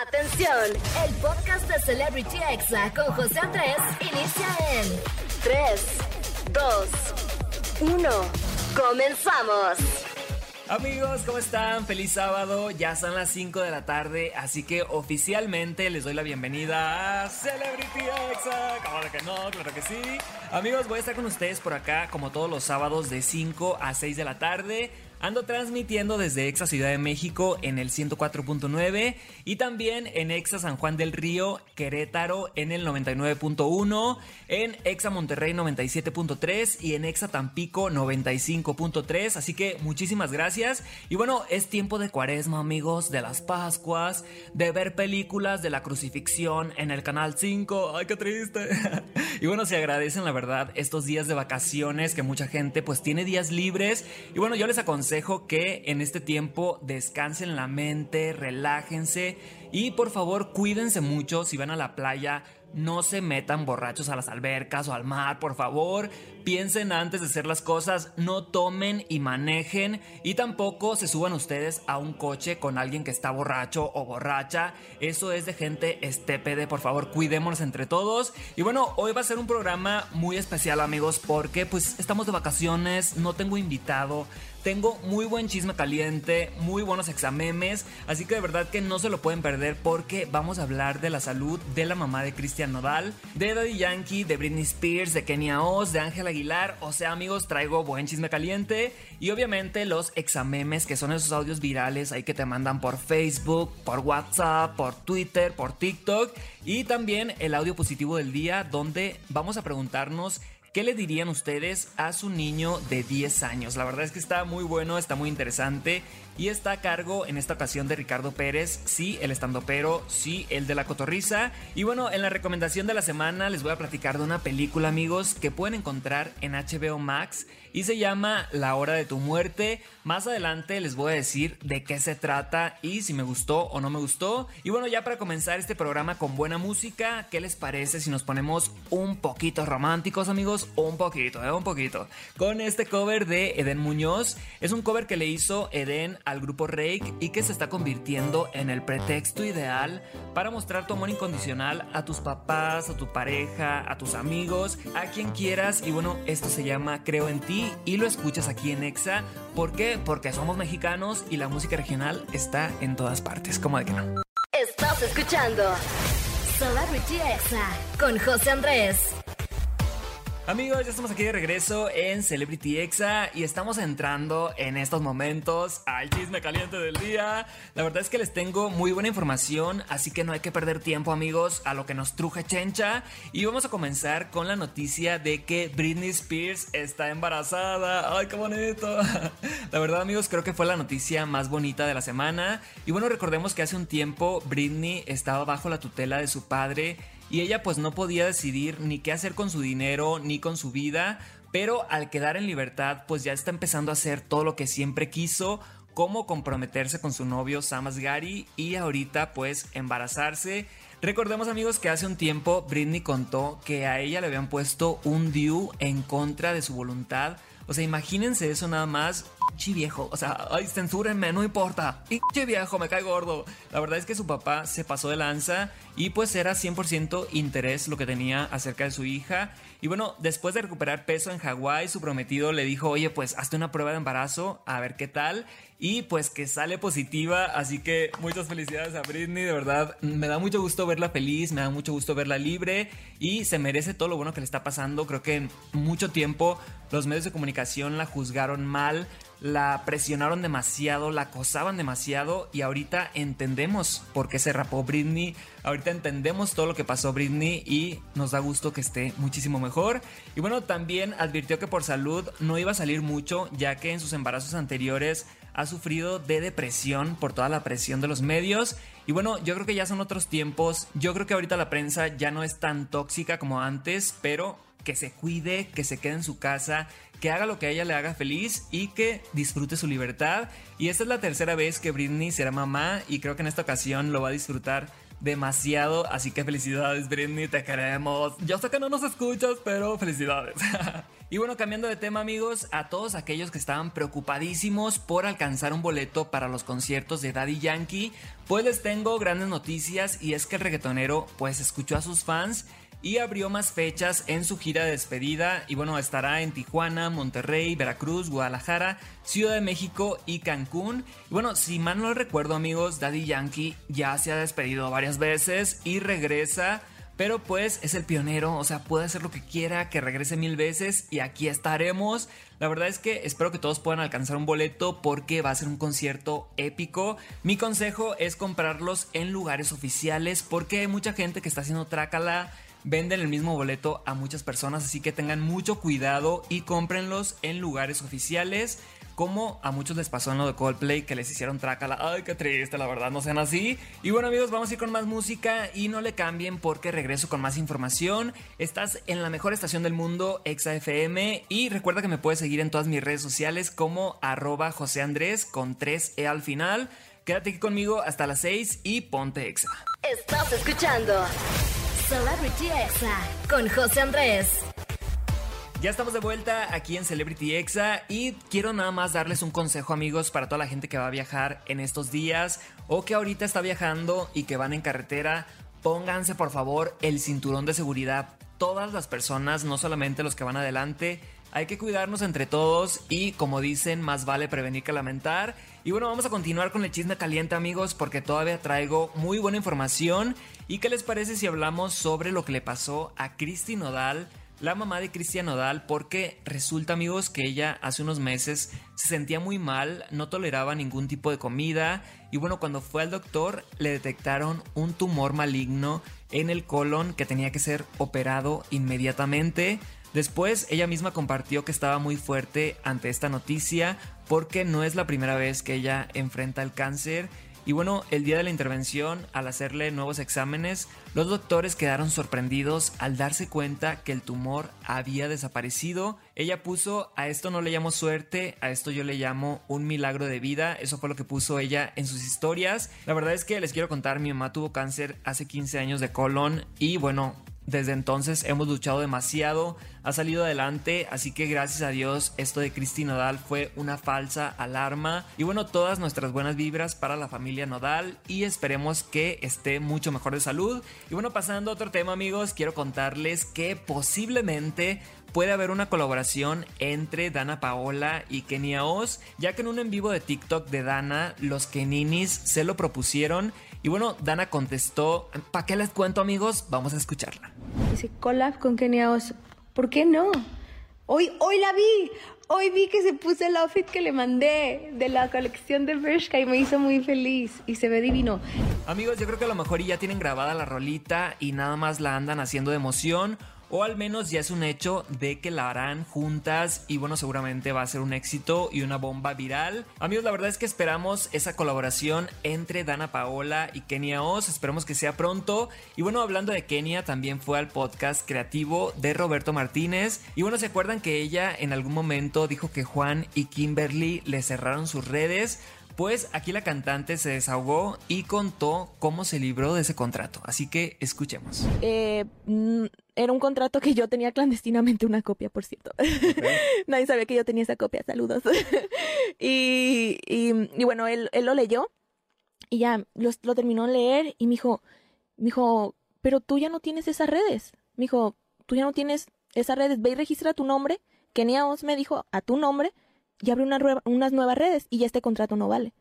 Atención, el podcast de Celebrity Exa con José Andrés inicia en 3, 2, 1. Comenzamos. Amigos, ¿cómo están? Feliz sábado, ya son las 5 de la tarde, así que oficialmente les doy la bienvenida a Celebrity Exa. Claro que no, claro que sí. Amigos, voy a estar con ustedes por acá como todos los sábados de 5 a 6 de la tarde Ando transmitiendo desde Exa Ciudad de México en el 104.9 y también en Exa San Juan del Río, Querétaro en el 99.1, en Exa Monterrey 97.3 y en Exa Tampico 95.3. Así que muchísimas gracias. Y bueno, es tiempo de cuaresma, amigos, de las Pascuas, de ver películas de la crucifixión en el canal 5. ¡Ay, qué triste! y bueno, se agradecen la verdad estos días de vacaciones que mucha gente pues tiene días libres. Y bueno, yo les aconsejo que en este tiempo descansen la mente, relájense y por favor cuídense mucho si van a la playa no se metan borrachos a las albercas o al mar, por favor. Piensen antes de hacer las cosas, no tomen y manejen y tampoco se suban ustedes a un coche con alguien que está borracho o borracha. Eso es de gente estépede, por favor, cuidémonos entre todos. Y bueno, hoy va a ser un programa muy especial, amigos, porque pues estamos de vacaciones, no tengo invitado. Tengo muy buen chisme caliente, muy buenos examemes, así que de verdad que no se lo pueden perder porque vamos a hablar de la salud de la mamá de Cristian Nodal, de Daddy Yankee, de Britney Spears, de Kenia Oz, de Ángel Aguilar. O sea, amigos, traigo buen chisme caliente. Y obviamente los examemes, que son esos audios virales ahí que te mandan por Facebook, por WhatsApp, por Twitter, por TikTok. Y también el audio positivo del día, donde vamos a preguntarnos ¿Qué le dirían ustedes a su niño de 10 años? La verdad es que está muy bueno, está muy interesante y está a cargo en esta ocasión de Ricardo Pérez, sí, el pero sí, el de la cotorriza. Y bueno, en la recomendación de la semana les voy a platicar de una película, amigos, que pueden encontrar en HBO Max y se llama La hora de tu muerte. Más adelante les voy a decir de qué se trata y si me gustó o no me gustó. Y bueno, ya para comenzar este programa con buena música, ¿qué les parece si nos ponemos un poquito románticos, amigos? Un poquito, ¿eh? Un poquito. Con este cover de Eden Muñoz. Es un cover que le hizo Eden al grupo Rake y que se está convirtiendo en el pretexto ideal para mostrar tu amor incondicional a tus papás, a tu pareja, a tus amigos, a quien quieras. Y bueno, esto se llama Creo en ti y lo escuchas aquí en Exa. ¿Por qué? Porque somos mexicanos y la música regional está en todas partes. ¿Cómo de que no? Estás escuchando Celebrity Exa con José Andrés. Amigos, ya estamos aquí de regreso en Celebrity Exa y estamos entrando en estos momentos al chisme caliente del día. La verdad es que les tengo muy buena información, así que no hay que perder tiempo, amigos, a lo que nos truje chencha. Y vamos a comenzar con la noticia de que Britney Spears está embarazada. ¡Ay, qué bonito! La verdad, amigos, creo que fue la noticia más bonita de la semana. Y bueno, recordemos que hace un tiempo Britney estaba bajo la tutela de su padre y ella pues no podía decidir ni qué hacer con su dinero ni con su vida, pero al quedar en libertad pues ya está empezando a hacer todo lo que siempre quiso, como comprometerse con su novio Sam Asghari y ahorita pues embarazarse. Recordemos amigos que hace un tiempo Britney contó que a ella le habían puesto un DIU en contra de su voluntad. O sea, imagínense eso nada más chi viejo, o sea, ay, censúrenme, no importa. Che viejo, me cae gordo. La verdad es que su papá se pasó de lanza y pues era 100% interés lo que tenía acerca de su hija. Y bueno, después de recuperar peso en Hawái, su prometido le dijo, oye, pues hazte una prueba de embarazo, a ver qué tal. Y pues que sale positiva, así que muchas felicidades a Britney, de verdad. Me da mucho gusto verla feliz, me da mucho gusto verla libre y se merece todo lo bueno que le está pasando. Creo que en mucho tiempo los medios de comunicación la juzgaron mal la presionaron demasiado, la acosaban demasiado y ahorita entendemos por qué se rapó Britney, ahorita entendemos todo lo que pasó Britney y nos da gusto que esté muchísimo mejor. Y bueno, también advirtió que por salud no iba a salir mucho ya que en sus embarazos anteriores ha sufrido de depresión por toda la presión de los medios. Y bueno, yo creo que ya son otros tiempos, yo creo que ahorita la prensa ya no es tan tóxica como antes, pero que se cuide, que se quede en su casa, que haga lo que a ella le haga feliz y que disfrute su libertad. Y esta es la tercera vez que Britney será mamá y creo que en esta ocasión lo va a disfrutar demasiado. Así que felicidades Britney, te queremos. Yo sé que no nos escuchas, pero felicidades. Y bueno, cambiando de tema amigos, a todos aquellos que estaban preocupadísimos por alcanzar un boleto para los conciertos de Daddy Yankee, pues les tengo grandes noticias y es que el reggaetonero pues escuchó a sus fans y abrió más fechas en su gira de despedida y bueno, estará en Tijuana, Monterrey, Veracruz, Guadalajara, Ciudad de México y Cancún. Y bueno, si mal no recuerdo amigos, Daddy Yankee ya se ha despedido varias veces y regresa pero pues es el pionero, o sea, puede hacer lo que quiera, que regrese mil veces y aquí estaremos. La verdad es que espero que todos puedan alcanzar un boleto porque va a ser un concierto épico. Mi consejo es comprarlos en lugares oficiales porque hay mucha gente que está haciendo trácala venden el mismo boleto a muchas personas, así que tengan mucho cuidado y cómprenlos en lugares oficiales. Como a muchos les pasó en lo de Coldplay que les hicieron trácala. Ay, qué triste, la verdad, no sean así. Y bueno, amigos, vamos a ir con más música y no le cambien porque regreso con más información. Estás en la mejor estación del mundo, ExaFM. Y recuerda que me puedes seguir en todas mis redes sociales como arroba José Andrés con 3E al final. Quédate aquí conmigo hasta las 6 y ponte Exa. Estás escuchando Celebrity Exa con José Andrés. Ya estamos de vuelta aquí en Celebrity Exa y quiero nada más darles un consejo amigos para toda la gente que va a viajar en estos días o que ahorita está viajando y que van en carretera. Pónganse por favor el cinturón de seguridad. Todas las personas, no solamente los que van adelante, hay que cuidarnos entre todos y como dicen, más vale prevenir que lamentar. Y bueno, vamos a continuar con el chisme caliente amigos porque todavía traigo muy buena información. ¿Y qué les parece si hablamos sobre lo que le pasó a Cristi Nodal? la mamá de Cristian Nodal, porque resulta, amigos, que ella hace unos meses se sentía muy mal, no toleraba ningún tipo de comida y bueno, cuando fue al doctor le detectaron un tumor maligno en el colon que tenía que ser operado inmediatamente. Después ella misma compartió que estaba muy fuerte ante esta noticia porque no es la primera vez que ella enfrenta el cáncer y bueno, el día de la intervención, al hacerle nuevos exámenes, los doctores quedaron sorprendidos al darse cuenta que el tumor había desaparecido. Ella puso, a esto no le llamo suerte, a esto yo le llamo un milagro de vida. Eso fue lo que puso ella en sus historias. La verdad es que les quiero contar, mi mamá tuvo cáncer hace 15 años de colon y bueno, desde entonces hemos luchado demasiado, ha salido adelante, así que gracias a Dios esto de Cristi Nodal fue una falsa alarma. Y bueno, todas nuestras buenas vibras para la familia Nodal y esperemos que esté mucho mejor de salud. Y bueno, pasando a otro tema amigos, quiero contarles que posiblemente puede haber una colaboración entre Dana Paola y Kenia Oz, ya que en un en vivo de TikTok de Dana, los Keninis se lo propusieron y bueno, Dana contestó, ¿para qué les cuento amigos? Vamos a escucharla. Dice, collab con Kenia Oz. ¿Por qué no? Hoy, hoy la vi. Hoy vi que se puso el outfit que le mandé de la colección de Bershka y me hizo muy feliz y se ve divino. Amigos, yo creo que a lo mejor ya tienen grabada la rolita y nada más la andan haciendo de emoción o al menos ya es un hecho de que la harán juntas y bueno, seguramente va a ser un éxito y una bomba viral. Amigos, la verdad es que esperamos esa colaboración entre Dana Paola y Kenia Oz, esperamos que sea pronto. Y bueno, hablando de Kenia, también fue al podcast creativo de Roberto Martínez. Y bueno, ¿se acuerdan que ella en algún momento dijo que Juan y Kimberly le cerraron sus redes? Pues aquí la cantante se desahogó y contó cómo se libró de ese contrato. Así que escuchemos. Eh, mm, era un contrato que yo tenía clandestinamente una copia, por cierto. Nadie sabía que yo tenía esa copia. Saludos. y, y, bueno, él, él, lo leyó y ya lo, lo, terminó de leer y me dijo, me dijo, pero tú ya no tienes esas redes. Me dijo, tú ya no tienes esas redes. Ve y registra tu nombre. Kenia Oz me dijo a tu nombre y abre una unas nuevas redes y ya este contrato no vale.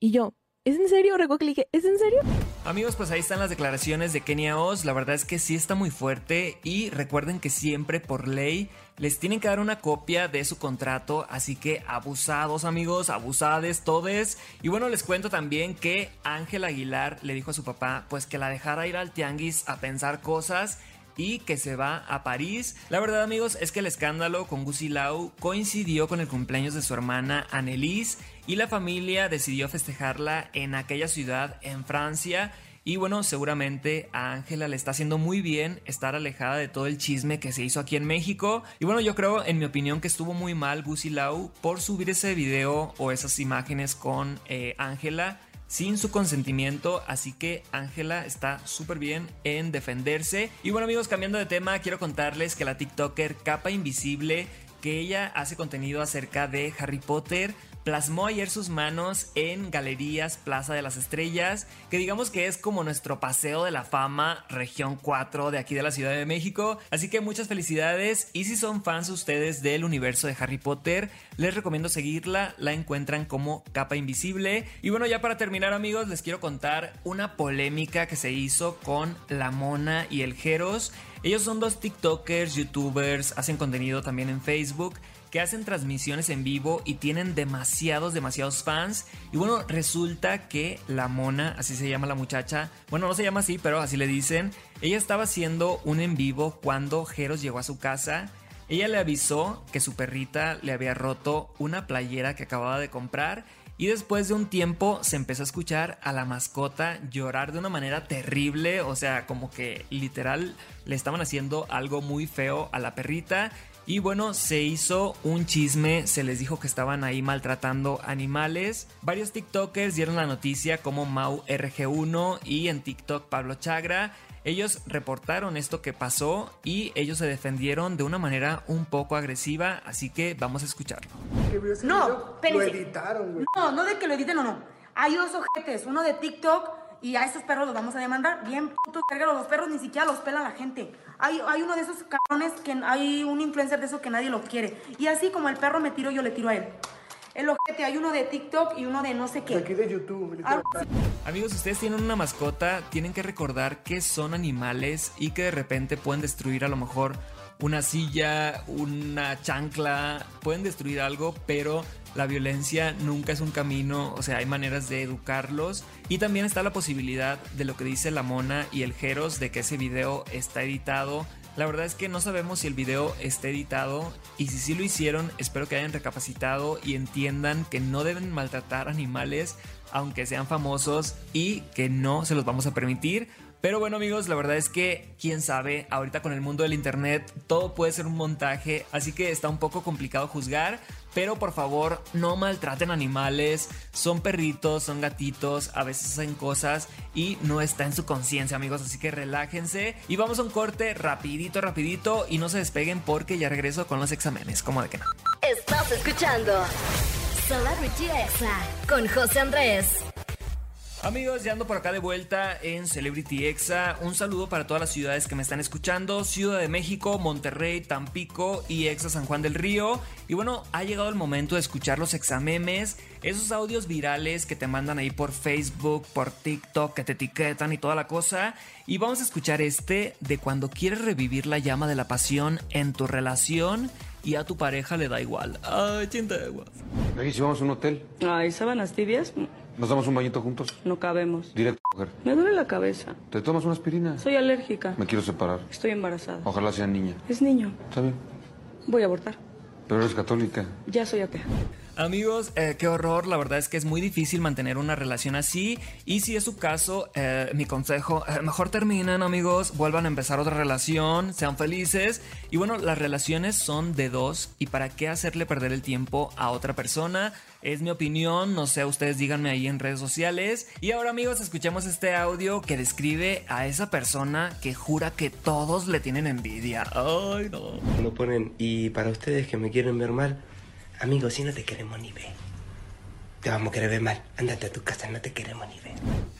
Y yo, ¿es en serio? Recuerdo que le dije, ¿es en serio? Amigos, pues ahí están las declaraciones de Kenia Oz. La verdad es que sí está muy fuerte y recuerden que siempre por ley les tienen que dar una copia de su contrato. Así que abusados, amigos, abusades, todes. Y bueno, les cuento también que Ángel Aguilar le dijo a su papá, pues que la dejara ir al tianguis a pensar cosas y que se va a París. La verdad amigos es que el escándalo con Gucci Lau coincidió con el cumpleaños de su hermana Annelise y la familia decidió festejarla en aquella ciudad en Francia. Y bueno, seguramente a Ángela le está haciendo muy bien estar alejada de todo el chisme que se hizo aquí en México. Y bueno, yo creo, en mi opinión, que estuvo muy mal Busi Lau por subir ese video o esas imágenes con eh, Ángela sin su consentimiento, así que Ángela está súper bien en defenderse. Y bueno amigos, cambiando de tema, quiero contarles que la TikToker Capa Invisible, que ella hace contenido acerca de Harry Potter, plasmó ayer sus manos en Galerías Plaza de las Estrellas, que digamos que es como nuestro paseo de la fama, región 4 de aquí de la Ciudad de México. Así que muchas felicidades y si son fans ustedes del universo de Harry Potter, les recomiendo seguirla, la encuentran como capa invisible. Y bueno, ya para terminar amigos, les quiero contar una polémica que se hizo con La Mona y el Jeros. Ellos son dos TikTokers, YouTubers, hacen contenido también en Facebook que hacen transmisiones en vivo y tienen demasiados, demasiados fans. Y bueno, resulta que la mona, así se llama la muchacha, bueno, no se llama así, pero así le dicen, ella estaba haciendo un en vivo cuando Jeros llegó a su casa. Ella le avisó que su perrita le había roto una playera que acababa de comprar y después de un tiempo se empezó a escuchar a la mascota llorar de una manera terrible, o sea, como que literal le estaban haciendo algo muy feo a la perrita y bueno, se hizo un chisme, se les dijo que estaban ahí maltratando animales. Varios TikTokers dieron la noticia como Mau RG1 y en TikTok Pablo Chagra. Ellos reportaron esto que pasó y ellos se defendieron de una manera un poco agresiva, así que vamos a escucharlo. No, lo editaron, No, no de que lo editen o no. Hay dos ojetes, uno de TikTok y a esos perros los vamos a demandar. Bien putos, los perros ni siquiera los pela la gente. Hay, hay uno de esos cabrones que hay un influencer de eso que nadie lo quiere. Y así como el perro me tiro, yo le tiro a él. El ojete, hay uno de TikTok y uno de no sé qué. aquí de YouTube. Amigos, ustedes tienen una mascota, tienen que recordar que son animales y que de repente pueden destruir a lo mejor una silla, una chancla, pueden destruir algo, pero la violencia nunca es un camino, o sea, hay maneras de educarlos. Y también está la posibilidad de lo que dice la mona y el Jeros de que ese video está editado. La verdad es que no sabemos si el video está editado y si sí lo hicieron, espero que hayan recapacitado y entiendan que no deben maltratar animales aunque sean famosos y que no se los vamos a permitir pero bueno amigos, la verdad es que quién sabe, ahorita con el mundo del internet todo puede ser un montaje, así que está un poco complicado juzgar, pero por favor no maltraten animales, son perritos, son gatitos, a veces hacen cosas y no está en su conciencia amigos, así que relájense y vamos a un corte rapidito, rapidito y no se despeguen porque ya regreso con los exámenes, como de que no. Estás escuchando Celebrity Exa con José Andrés. Amigos, ya ando por acá de vuelta en Celebrity Exa. Un saludo para todas las ciudades que me están escuchando: Ciudad de México, Monterrey, Tampico y Exa San Juan del Río. Y bueno, ha llegado el momento de escuchar los examemes, esos audios virales que te mandan ahí por Facebook, por TikTok, que te etiquetan y toda la cosa. Y vamos a escuchar este de cuando quieres revivir la llama de la pasión en tu relación y a tu pareja le da igual. Ay, chinta de aguas. si vamos a un hotel. Ay, sábanas tibias. ¿Nos damos un bañito juntos? No cabemos. Directo, mujer. Me duele la cabeza. ¿Te tomas una aspirina? Soy alérgica. Me quiero separar. Estoy embarazada. Ojalá sea niña. Es niño. Está bien. Voy a abortar. Pero eres católica. Ya soy atea. Amigos, eh, qué horror, la verdad es que es muy difícil mantener una relación así. Y si es su caso, eh, mi consejo, eh, mejor terminen amigos, vuelvan a empezar otra relación, sean felices. Y bueno, las relaciones son de dos. Y para qué hacerle perder el tiempo a otra persona, es mi opinión, no sé, ustedes díganme ahí en redes sociales. Y ahora amigos, escuchemos este audio que describe a esa persona que jura que todos le tienen envidia. Ay, no. No ponen, y para ustedes que me quieren ver mal, Amigo, si no te queremos ni ver. Te vamos a querer ver mal. Ándate a tu casa, no te queremos ni ver.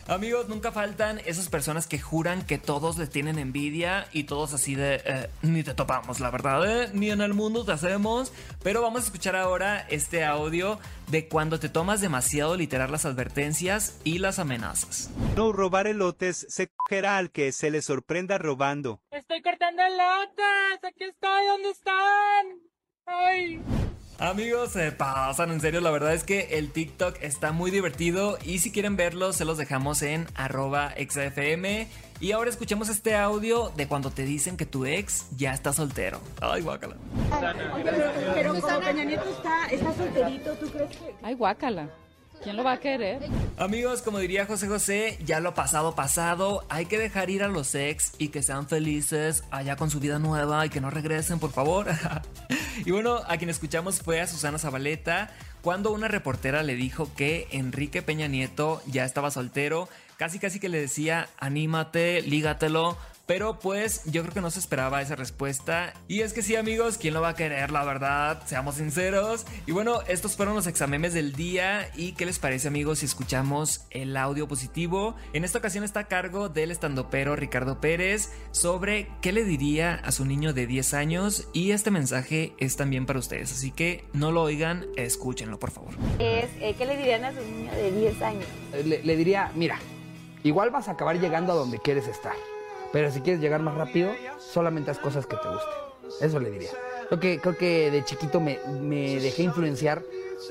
Amigos, nunca faltan esas personas que juran que todos les tienen envidia y todos así de eh, ni te topamos, la verdad, ¿eh? ni en el mundo te hacemos. Pero vamos a escuchar ahora este audio de cuando te tomas demasiado literal las advertencias y las amenazas. No robar elotes se cogerá al que se le sorprenda robando. Estoy cortando elotes, aquí estoy, ¿dónde están? Ay. Amigos, se pasan en serio, la verdad es que el TikTok está muy divertido y si quieren verlo se los dejamos en arroba xfm. Y ahora escuchemos este audio de cuando te dicen que tu ex ya está soltero. Ay, guácala. pero, como Peña Nieto está, está solterito, ¿tú crees que...? Ay, guácala. ¿Quién lo va a querer? Amigos, como diría José José, ya lo pasado pasado, hay que dejar ir a los ex y que sean felices allá con su vida nueva y que no regresen, por favor. y bueno, a quien escuchamos fue a Susana Zabaleta cuando una reportera le dijo que Enrique Peña Nieto ya estaba soltero, casi casi que le decía, anímate, lígatelo pero pues yo creo que no se esperaba esa respuesta. Y es que sí amigos, ¿quién lo va a querer? La verdad, seamos sinceros. Y bueno, estos fueron los examemes del día. ¿Y qué les parece amigos si escuchamos el audio positivo? En esta ocasión está a cargo del estandopero Ricardo Pérez sobre qué le diría a su niño de 10 años. Y este mensaje es también para ustedes. Así que no lo oigan, escúchenlo por favor. Es, eh, ¿Qué le dirían a su niño de 10 años? Le, le diría, mira, igual vas a acabar llegando a donde quieres estar. Pero si quieres llegar más rápido, solamente haz cosas que te gusten. Eso le diría. Creo que, creo que de chiquito me, dejé influenciar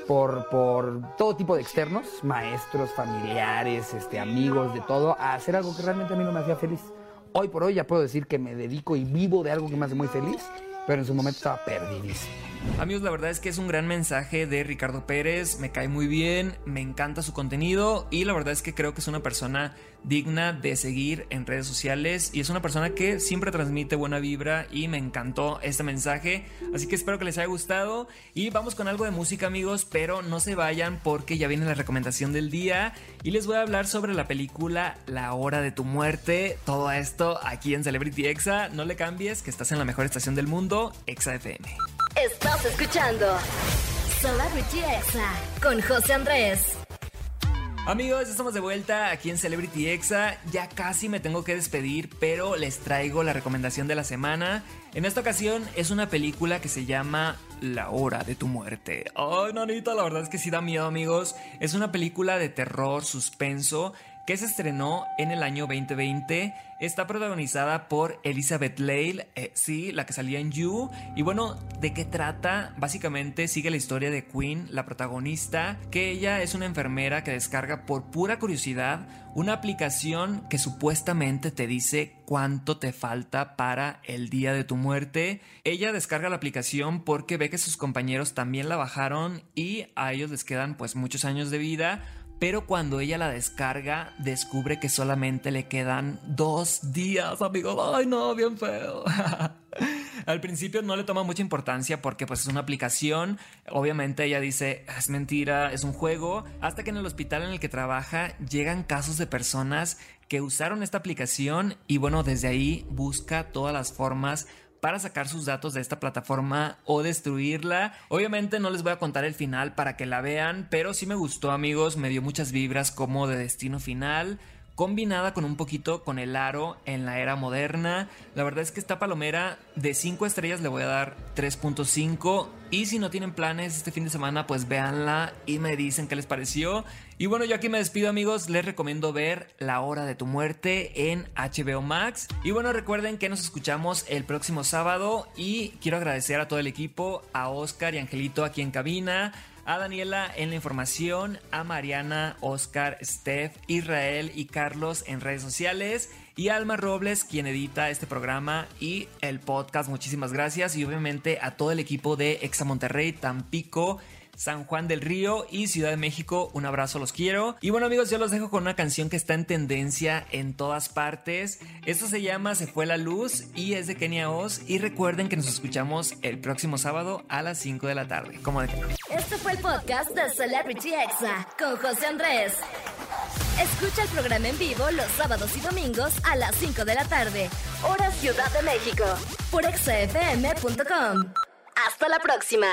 por, por todo tipo de externos, maestros, familiares, este, amigos, de todo, a hacer algo que realmente a mí no me hacía feliz. Hoy por hoy ya puedo decir que me dedico y vivo de algo que me hace muy feliz, pero en su momento estaba perdidísimo. Amigos, la verdad es que es un gran mensaje de Ricardo Pérez, me cae muy bien, me encanta su contenido y la verdad es que creo que es una persona digna de seguir en redes sociales y es una persona que siempre transmite buena vibra y me encantó este mensaje, así que espero que les haya gustado y vamos con algo de música amigos, pero no se vayan porque ya viene la recomendación del día y les voy a hablar sobre la película La hora de tu muerte, todo esto aquí en Celebrity Exa, no le cambies que estás en la mejor estación del mundo, Exa FM. Estás escuchando Celebrity Exa con José Andrés. Amigos, estamos de vuelta aquí en Celebrity Exa. Ya casi me tengo que despedir, pero les traigo la recomendación de la semana. En esta ocasión es una película que se llama La hora de tu muerte. Ay, nanita, la verdad es que sí da miedo, amigos. Es una película de terror, suspenso, que se estrenó en el año 2020. Está protagonizada por Elizabeth Lale, eh, sí, la que salía en You. Y bueno, ¿de qué trata? Básicamente sigue la historia de Queen, la protagonista, que ella es una enfermera que descarga por pura curiosidad una aplicación que supuestamente te dice cuánto te falta para el día de tu muerte. Ella descarga la aplicación porque ve que sus compañeros también la bajaron y a ellos les quedan pues muchos años de vida pero cuando ella la descarga, descubre que solamente le quedan dos días, amigos. Ay, no, bien feo. Al principio no le toma mucha importancia porque pues es una aplicación. Obviamente ella dice, es mentira, es un juego. Hasta que en el hospital en el que trabaja llegan casos de personas que usaron esta aplicación y bueno, desde ahí busca todas las formas para sacar sus datos de esta plataforma o destruirla. Obviamente no les voy a contar el final para que la vean, pero sí me gustó amigos, me dio muchas vibras como de destino final combinada con un poquito con el aro en la era moderna. La verdad es que esta palomera de 5 estrellas le voy a dar 3.5 y si no tienen planes este fin de semana pues véanla y me dicen qué les pareció. Y bueno, yo aquí me despido amigos, les recomiendo ver La hora de tu muerte en HBO Max. Y bueno, recuerden que nos escuchamos el próximo sábado y quiero agradecer a todo el equipo, a Oscar y Angelito aquí en cabina, a Daniela en la información, a Mariana, Oscar, Steph, Israel y Carlos en redes sociales y Alma Robles quien edita este programa y el podcast. Muchísimas gracias y obviamente a todo el equipo de Exa Monterrey, Tampico. San Juan del Río y Ciudad de México. Un abrazo, los quiero. Y bueno amigos, yo los dejo con una canción que está en tendencia en todas partes. Esto se llama Se fue la luz y es de Kenia Oz. Y recuerden que nos escuchamos el próximo sábado a las 5 de la tarde. Como de Este fue el podcast de Celebrity Exa con José Andrés. Escucha el programa en vivo los sábados y domingos a las 5 de la tarde, hora Ciudad de México, por exafm.com. Hasta la próxima.